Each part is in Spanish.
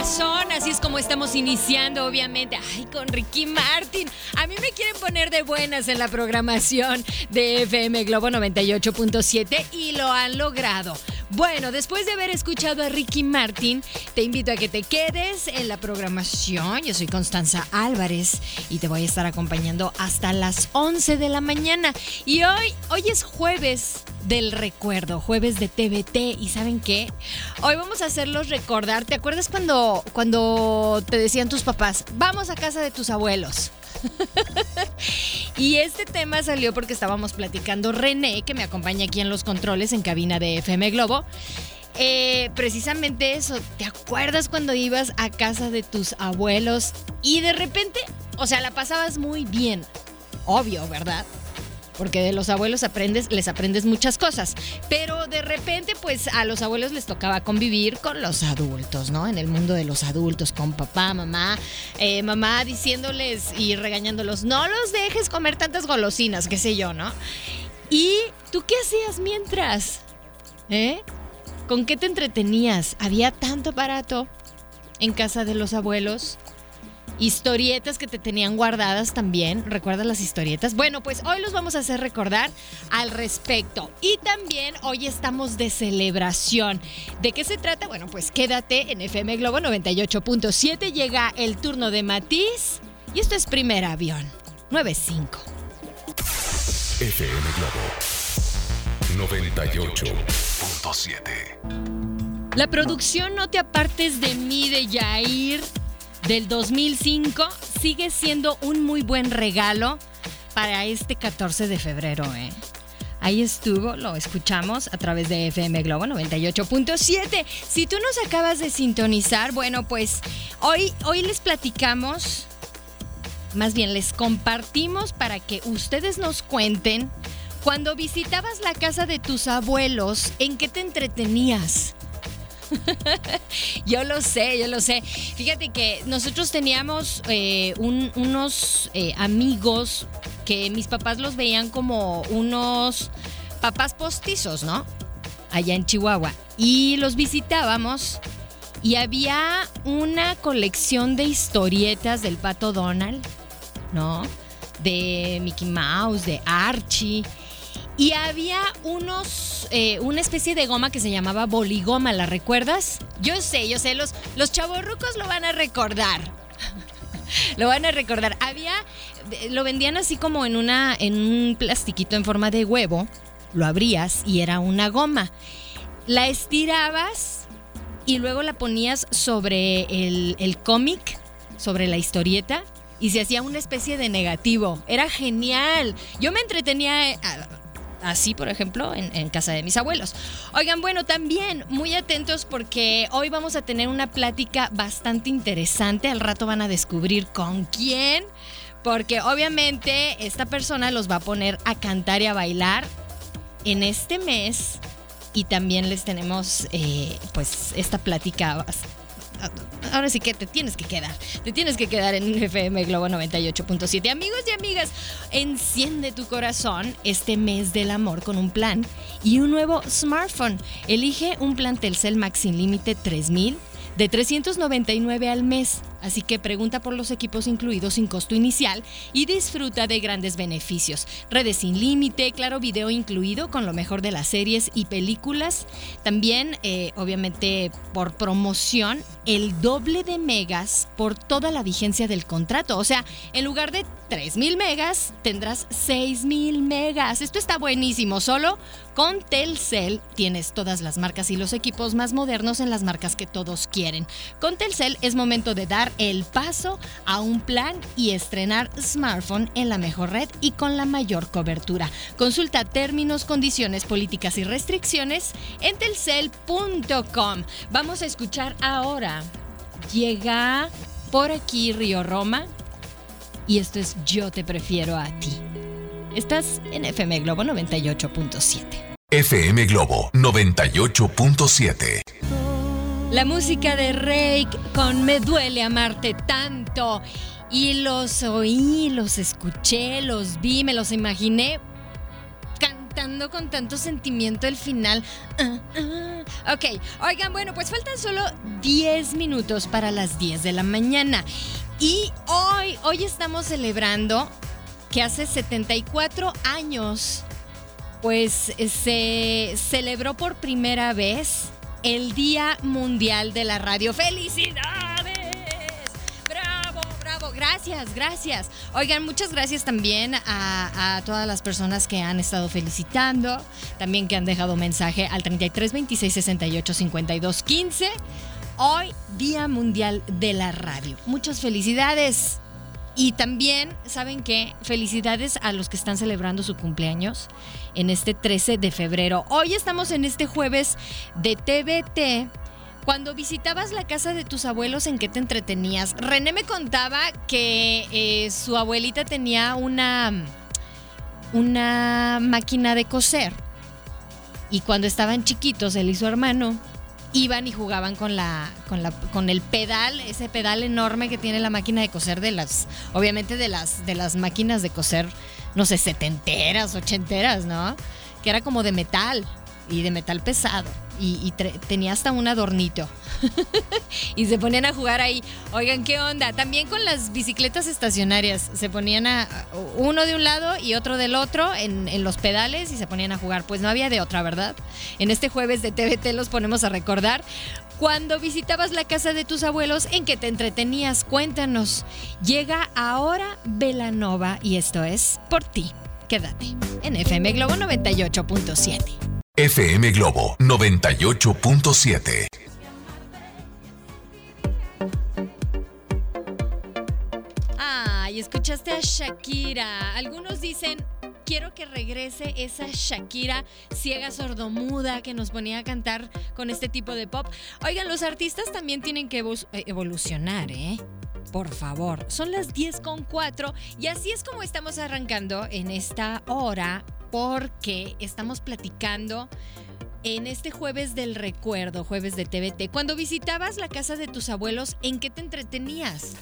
así es como estamos iniciando, obviamente. Ay, con Ricky Martin. A mí me quieren poner de buenas en la programación de FM Globo 98.7 y lo han logrado. Bueno, después de haber escuchado a Ricky Martin, te invito a que te quedes en la programación. Yo soy Constanza Álvarez y te voy a estar acompañando hasta las 11 de la mañana. Y hoy, hoy es jueves del recuerdo, jueves de TVT. ¿Y saben qué? Hoy vamos a hacerlos recordar. ¿Te acuerdas cuando, cuando te decían tus papás, vamos a casa de tus abuelos? y este tema salió porque estábamos platicando René, que me acompaña aquí en los controles en cabina de FM Globo. Eh, precisamente eso, ¿te acuerdas cuando ibas a casa de tus abuelos y de repente, o sea, la pasabas muy bien? Obvio, ¿verdad? Porque de los abuelos aprendes, les aprendes muchas cosas. Pero de repente, pues a los abuelos les tocaba convivir con los adultos, ¿no? En el mundo de los adultos, con papá, mamá, eh, mamá diciéndoles y regañándolos, no los dejes comer tantas golosinas, qué sé yo, ¿no? ¿Y tú qué hacías mientras? ¿Eh? ¿Con qué te entretenías? ¿Había tanto aparato en casa de los abuelos? Historietas que te tenían guardadas también. ¿Recuerdas las historietas? Bueno, pues hoy los vamos a hacer recordar al respecto. Y también hoy estamos de celebración. ¿De qué se trata? Bueno, pues quédate en FM Globo 98.7. Llega el turno de Matiz. Y esto es primer avión. 95. FM Globo 98.7 La producción No te apartes de mí de Yair del 2005 sigue siendo un muy buen regalo para este 14 de febrero, ¿eh? Ahí estuvo, lo escuchamos a través de FM Globo 98.7. Si tú nos acabas de sintonizar, bueno, pues hoy, hoy les platicamos, más bien les compartimos para que ustedes nos cuenten cuando visitabas la casa de tus abuelos, ¿en qué te entretenías? yo lo sé, yo lo sé. Fíjate que nosotros teníamos eh, unos eh, amigos que mis papás los veían como unos papás postizos, ¿no? Allá en Chihuahua. Y los visitábamos y había una colección de historietas del pato Donald, ¿no? De Mickey Mouse, de Archie. Y había unos, eh, una especie de goma que se llamaba boligoma, ¿la recuerdas? Yo sé, yo sé, los, los chavorrucos lo van a recordar. lo van a recordar. Había, lo vendían así como en, una, en un plastiquito en forma de huevo. Lo abrías y era una goma. La estirabas y luego la ponías sobre el, el cómic, sobre la historieta y se hacía una especie de negativo. Era genial. Yo me entretenía eh, así, por ejemplo, en, casa de mis abuelos. Oigan, bueno, también muy atentos porque hoy vamos a tener una plática bastante interesante. Al rato van a descubrir con quién. Porque obviamente esta persona los va a poner a cantar y a bailar en este mes. Y también les tenemos eh, pues esta plática ahora sí que te tienes que quedar. Te tienes que quedar en FM Globo 98.7. Amigos y amigas, enciende tu corazón este mes del amor con un plan y un nuevo smartphone. Elige un plan Telcel Max sin límite 3000 de 399 al mes Así que pregunta por los equipos incluidos sin costo inicial y disfruta de grandes beneficios. Redes sin límite, claro video incluido con lo mejor de las series y películas. También, eh, obviamente, por promoción, el doble de megas por toda la vigencia del contrato. O sea, en lugar de 3000 megas, tendrás 6000 megas. Esto está buenísimo. Solo con Telcel tienes todas las marcas y los equipos más modernos en las marcas que todos quieren. Con Telcel es momento de dar el paso a un plan y estrenar smartphone en la mejor red y con la mayor cobertura. Consulta términos, condiciones, políticas y restricciones en telcel.com. Vamos a escuchar ahora. Llega por aquí Río Roma y esto es Yo te prefiero a ti. Estás en FM Globo 98.7. FM Globo 98.7. La música de Rake con Me duele amarte tanto. Y los oí, los escuché, los vi, me los imaginé cantando con tanto sentimiento el final. Ah, ah. Ok, oigan, bueno, pues faltan solo 10 minutos para las 10 de la mañana. Y hoy, hoy estamos celebrando que hace 74 años, pues se celebró por primera vez el Día Mundial de la Radio. ¡Felicidades! ¡Bravo, bravo! Gracias, gracias. Oigan, muchas gracias también a, todas las personas que han estado felicitando, también que han dejado mensaje al 33 26 68 52 15. Hoy, Día Mundial de la Radio. Muchas felicidades. Y también, ¿saben qué? Felicidades a los que están celebrando su cumpleaños en este 13 de febrero. Hoy estamos en este jueves de TVT. Cuando visitabas la casa de tus abuelos, ¿en qué te entretenías? René me contaba que eh, su abuelita tenía una, una máquina de coser. Y cuando estaban chiquitos, él y su hermano, iban y jugaban con la, con la con el pedal, ese pedal enorme que tiene la máquina de coser de las obviamente de las de las máquinas de coser no sé, setenteras, ochenteras, ¿no? Que era como de metal y de metal pesado y, tenía hasta un adornito. y se ponían a jugar ahí. Oigan, ¿qué onda? También con las bicicletas estacionarias. Se ponían a uno de un lado y otro del otro en, los pedales y se ponían a jugar. Pues no había de otra, ¿verdad? En este jueves de TVT los ponemos a recordar. Cuando visitabas la casa de tus abuelos, ¿en qué te entretenías? Cuéntanos. Llega ahora Velanova y esto es por ti. Quédate en FM Globo 98.7. FM Globo 98.7. Ay, escuchaste a Shakira. Algunos dicen, quiero que regrese esa Shakira ciega sordomuda que nos ponía a cantar con este tipo de pop. Oigan, los artistas también tienen que eh, evolucionar, ¿eh? Por favor, son las 10 con 4 y así es como estamos arrancando en esta hora porque estamos platicando en este jueves del recuerdo, jueves de TVT. Cuando visitabas la casa de tus abuelos, ¿en qué te entretenías?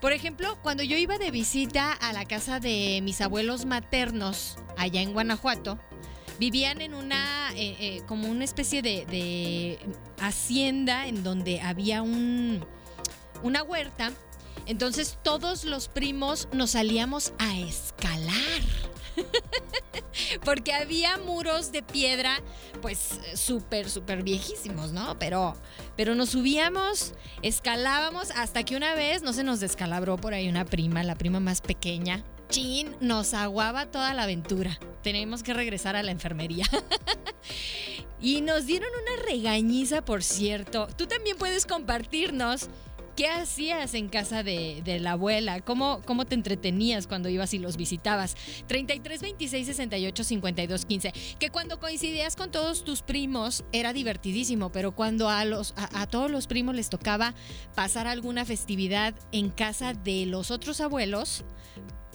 Por ejemplo, cuando yo iba de visita a la casa de mis abuelos maternos allá en Guanajuato, vivían en una, eh, eh, como una especie de, hacienda en donde había un, una huerta. Entonces todos los primos nos salíamos a escalar. Porque había muros de piedra, pues súper, súper viejísimos, ¿no? Pero, pero nos subíamos, escalábamos, hasta que una vez no se nos descalabró por ahí una prima, la prima más pequeña. Chin, nos aguaba toda la aventura. Tenemos que regresar a la enfermería. y nos dieron una regañiza, por cierto. Tú también puedes compartirnos ¿Qué hacías en casa de, la abuela? ¿Cómo, ¿Cómo te entretenías cuando ibas y los visitabas? 33 26 68 52 15. Que cuando coincidías con todos tus primos era divertidísimo, pero cuando a, los, a todos los primos les tocaba pasar alguna festividad en casa de los otros abuelos,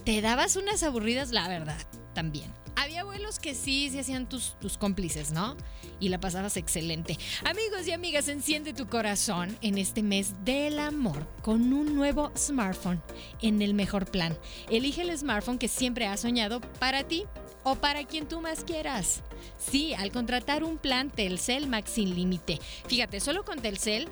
te dabas unas aburridas, la verdad, también había abuelos que sí se hacían tus, tus cómplices, ¿no? Y la pasabas excelente. Amigos y amigas, enciende tu corazón en este mes del amor con un nuevo smartphone en el mejor plan. Elige el smartphone que siempre has soñado para ti o para quien tú más quieras. Sí, al contratar un plan Telcel Max sin límite. Fíjate, solo con Telcel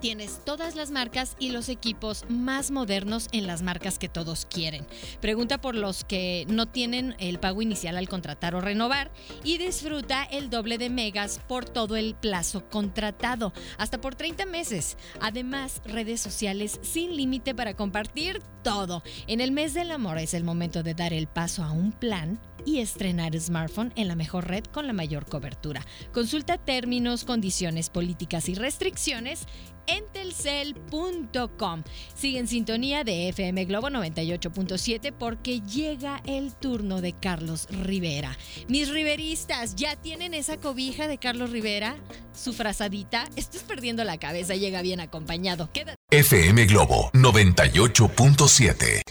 Tienes todas las marcas y los equipos más modernos en las marcas que todos quieren. Pregunta por los que no tienen el pago inicial al contratar o renovar y disfruta el doble de megas por todo el plazo contratado, hasta por 30 meses. Además, redes sociales sin límite para compartir todo. En el mes del amor es el momento de dar el paso a un plan y estrenar smartphone en la mejor red con la mayor cobertura. Consulta términos, condiciones, políticas y restricciones en telcel.com. Sigue en sintonía de FM Globo 98.7 porque llega el turno de Carlos Rivera. Mis riveristas, ¿ya tienen esa cobija de Carlos Rivera? Su frazadita. Estás perdiendo la cabeza, llega bien acompañado. Quédate. FM Globo 98.7.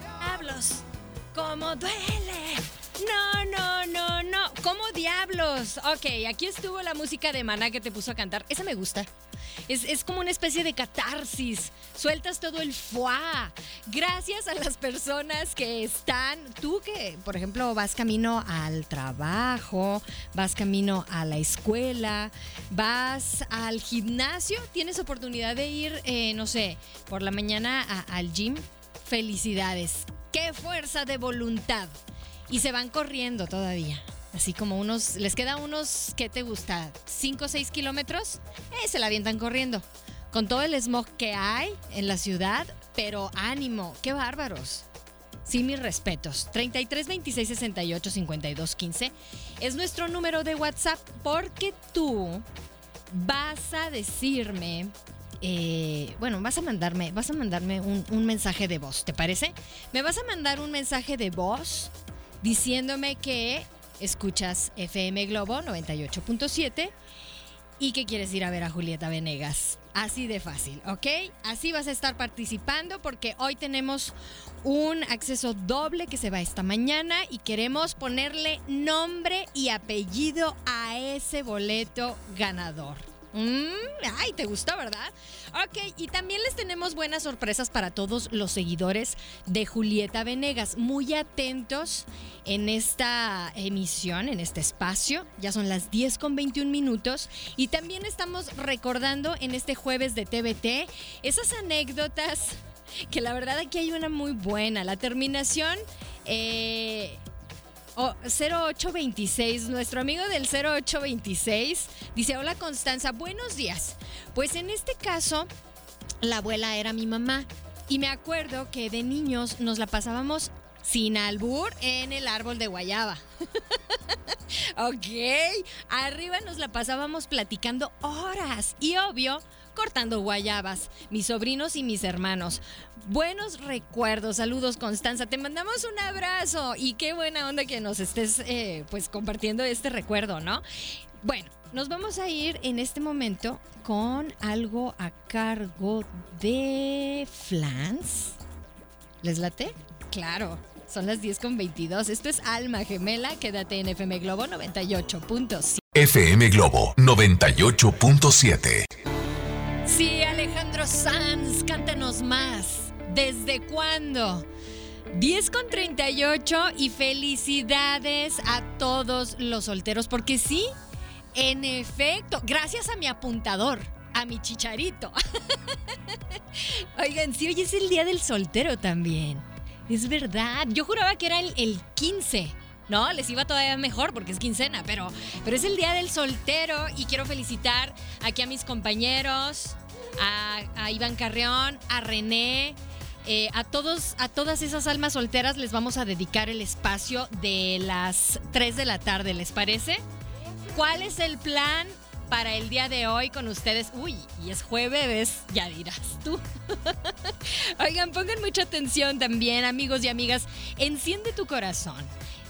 Diablos, ¿cómo duele? Ok, aquí estuvo la música de Maná que te puso a cantar. Esa me gusta. Es, es, como una especie de catarsis. Sueltas todo el fuá. Gracias a las personas que están. Tú que, por ejemplo, vas camino al trabajo, vas camino a la escuela, vas al gimnasio, tienes oportunidad de ir, eh, no sé, por la mañana al gym. Felicidades. ¡Qué fuerza de voluntad! Y se van corriendo todavía. Así como unos, les queda unos, ¿qué te gusta? ¿5 o 6 kilómetros? Eh, se la avientan corriendo. Con todo el smog que hay en la ciudad, pero ánimo, qué bárbaros. Sí, mis respetos. 33 26 68 52 15 es nuestro número de WhatsApp porque tú vas a decirme, eh, bueno, vas a mandarme, vas a mandarme un, un mensaje de voz, ¿te parece? Me vas a mandar un mensaje de voz diciéndome que escuchas FM Globo 98.7 y que quieres ir a ver a Julieta Venegas. Así de fácil, ¿ok? Así vas a estar participando porque hoy tenemos un acceso doble que se va esta mañana y queremos ponerle nombre y apellido a ese boleto ganador. Mm, ay, ¿te gustó, verdad? Ok, y también les tenemos buenas sorpresas para todos los seguidores de Julieta Venegas. Muy atentos en esta emisión, en este espacio. Ya son las 10 con 21 minutos. Y también estamos recordando en este jueves de TVT esas anécdotas que la verdad aquí hay una muy buena. La terminación... Eh, Oh, 0826, nuestro amigo del 0826 dice, hola Constanza, buenos días. Pues en este caso, la abuela era mi mamá y me acuerdo que de niños nos la pasábamos sin albur en el árbol de guayaba. ok, arriba nos la pasábamos platicando horas y obvio cortando guayabas, mis sobrinos y mis hermanos. Buenos recuerdos, saludos Constanza, te mandamos un abrazo y qué buena onda que nos estés eh, pues compartiendo este recuerdo, ¿no? Bueno, nos vamos a ir en este momento con algo a cargo de Flans. ¿Les late? Claro. Son las 10 con 22. Esto es Alma Gemela. Quédate en FM Globo 98.7. FM Globo 98.7. Sí, Alejandro Sanz, cántanos más. ¿Desde cuándo? 10 con 38 y felicidades a todos los solteros, porque sí, en efecto, gracias a mi apuntador, a mi chicharito. Oigan, sí, hoy es el día del soltero también. Es verdad, yo juraba que era el, el 15. ¿No? Les iba todavía mejor porque es quincena, pero, pero es el día del soltero y quiero felicitar aquí a mis compañeros, a, Iván Carreón, a René. Eh, a todos, a todas esas almas solteras les vamos a dedicar el espacio de las 3 de la tarde, ¿les parece? ¿Cuál es el plan para el día de hoy con ustedes? Uy, y es jueves, ya dirás tú. Oigan, pongan mucha atención también, amigos y amigas. Enciende tu corazón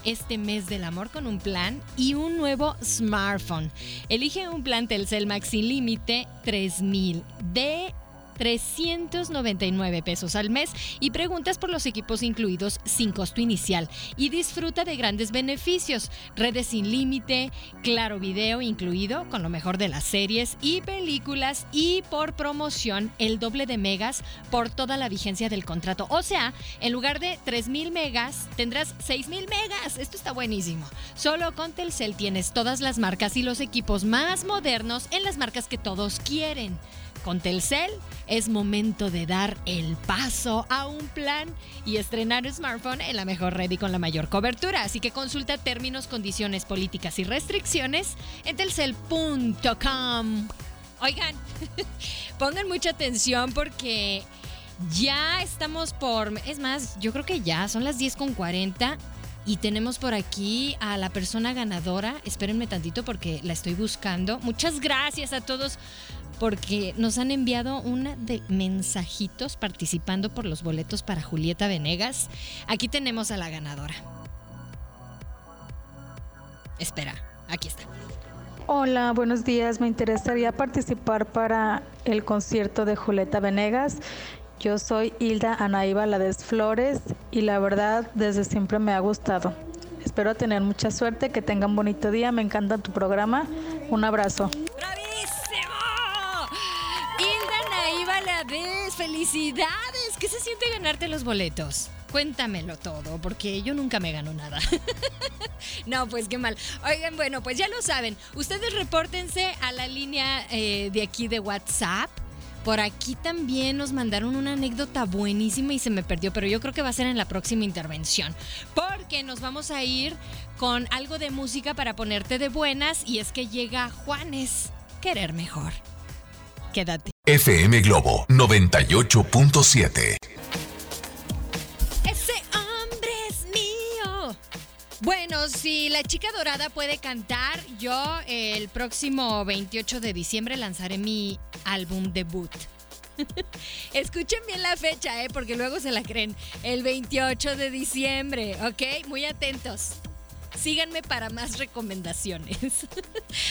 este mes del amor con un plan y un nuevo smartphone. Elige un plan Telcel Max sin límite 3000 de 399 pesos al mes y preguntas por los equipos incluidos sin costo inicial y disfruta de grandes beneficios, redes sin límite, claro video incluido con lo mejor de las series y películas y por promoción el doble de megas por toda la vigencia del contrato. O sea, en lugar de 3000 megas tendrás 6000 megas. Esto está buenísimo. Solo con Telcel tienes todas las marcas y los equipos más modernos en las marcas que todos quieren. Con Telcel es momento de dar el paso a un plan y estrenar smartphone en la mejor red y con la mayor cobertura. Así que consulta términos, condiciones, políticas y restricciones en telcel.com. Oigan, pongan mucha atención porque ya estamos por... Es más, yo creo que ya son las 10.40 y tenemos por aquí a la persona ganadora. Espérenme tantito porque la estoy buscando. Muchas gracias a todos porque nos han enviado una de mensajitos participando por los boletos para Julieta Venegas. Aquí tenemos a la ganadora. Espera, aquí está. Hola, buenos días. Me interesaría participar para el concierto de Julieta Venegas. Yo soy Hilda Anaíba Lades Flores y la verdad desde siempre me ha gustado. Espero tener mucha suerte, que tengan bonito día, me encanta tu programa. Un abrazo. ¡Felicidades! ¿Qué se siente ganarte los boletos? Cuéntamelo todo, porque yo nunca me gano nada. no, pues qué mal. Oigan, bueno, pues ya lo saben. Ustedes repórtense a la línea eh, de aquí de WhatsApp. Por aquí también nos mandaron una anécdota buenísima y se me perdió, pero yo creo que va a ser en la próxima intervención. Porque nos vamos a ir con algo de música para ponerte de buenas y es que llega Juanes, querer mejor. Quédate. FM Globo 98.7. Ese hombre es mío. Bueno, si la chica dorada puede cantar, yo el próximo 28 de diciembre lanzaré mi álbum debut. Escuchen bien la fecha, ¿eh? porque luego se la creen. El 28 de diciembre, ¿ok? Muy atentos. Síganme para más recomendaciones.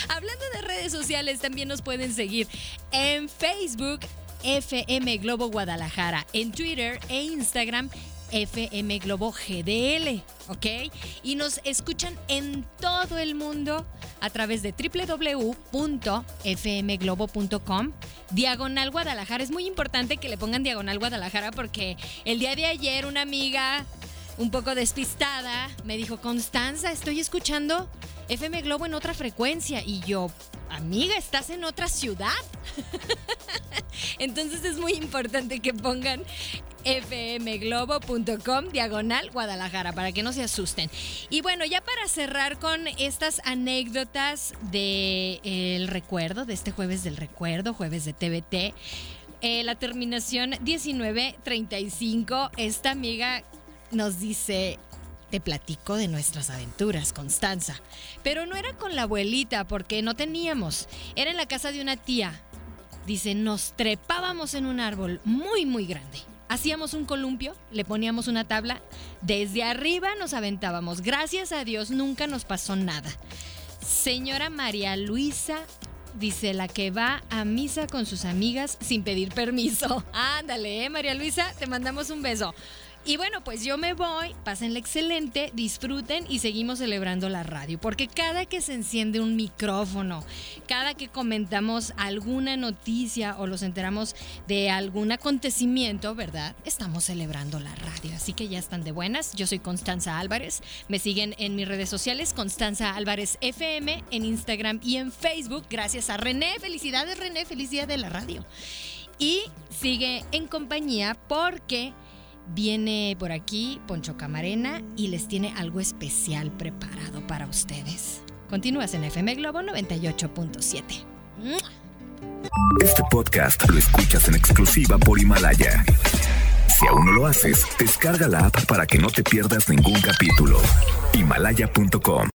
Hablando de redes sociales, también nos pueden seguir en Facebook, FM Globo Guadalajara, en Twitter e Instagram. FM Globo GDL, ¿ok? Y nos escuchan en todo el mundo a través de www.fmglobo.com. Diagonal Guadalajara. Es muy importante que le pongan Diagonal Guadalajara porque el día de ayer una amiga un poco despistada, me dijo, Constanza, estoy escuchando FM Globo en otra frecuencia. Y yo, amiga, estás en otra ciudad. Entonces es muy importante que pongan fmglobo.com diagonal Guadalajara para que no se asusten. Y bueno, ya para cerrar con estas anécdotas del el recuerdo, de este jueves del recuerdo, jueves de TVT. Eh, la terminación 1935, esta amiga nos dice, te platico de nuestras aventuras, Constanza. Pero no era con la abuelita porque no teníamos, era en la casa de una tía. Dice, nos trepábamos en un árbol muy, muy grande. Hacíamos un columpio, le poníamos una tabla, desde arriba nos aventábamos. Gracias a Dios nunca nos pasó nada. Señora María Luisa dice la que va a misa con sus amigas sin pedir permiso. Ándale, ¿eh, María Luisa, te mandamos un beso. Y bueno, pues yo me voy, pásenle excelente, disfruten y seguimos celebrando la radio, porque cada que se enciende un micrófono, cada que comentamos alguna noticia o los enteramos de algún acontecimiento, ¿verdad? Estamos celebrando la radio, así que ya están de buenas. Yo soy Constanza Álvarez, me siguen en mis redes sociales, Constanza Álvarez FM, en Instagram y en Facebook, gracias a René. Felicidades René, feliz de la radio. Y sigue en compañía porque... Viene por aquí Poncho Camarena y les tiene algo especial preparado para ustedes. Continúas en FM Globo 98.7. Este podcast lo escuchas en exclusiva por Himalaya. Si aún no lo haces, descarga la app para que no te pierdas ningún capítulo. Himalaya.com